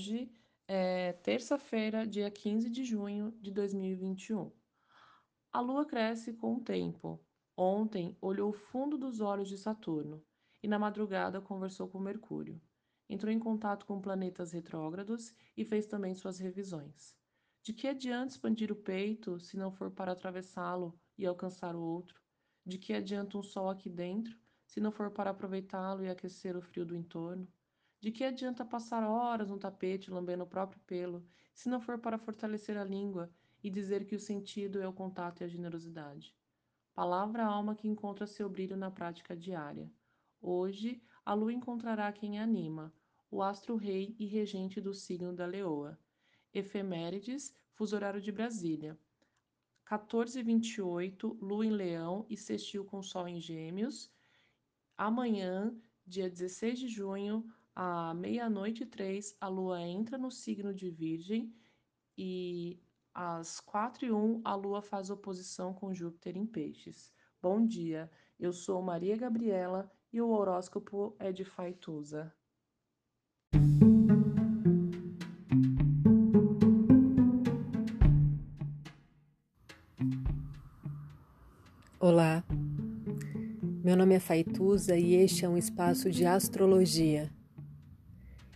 Hoje é terça-feira, dia 15 de junho de 2021. A lua cresce com o tempo. Ontem olhou o fundo dos olhos de Saturno e na madrugada conversou com Mercúrio. Entrou em contato com planetas retrógrados e fez também suas revisões. De que adianta expandir o peito se não for para atravessá-lo e alcançar o outro? De que adianta um sol aqui dentro se não for para aproveitá-lo e aquecer o frio do entorno? De que adianta passar horas no tapete lambendo o próprio pelo, se não for para fortalecer a língua e dizer que o sentido é o contato e a generosidade? Palavra alma que encontra seu brilho na prática diária. Hoje, a lua encontrará quem anima, o astro-rei e regente do signo da leoa. Efemérides, fuso horário de Brasília. 14h28, lua em leão e sextil com sol em gêmeos. Amanhã, dia 16 de junho, à meia-noite e três, a lua entra no signo de Virgem e às quatro e um, a lua faz oposição com Júpiter em Peixes. Bom dia, eu sou Maria Gabriela e o horóscopo é de Faituza. Olá, meu nome é Faituza e este é um espaço de astrologia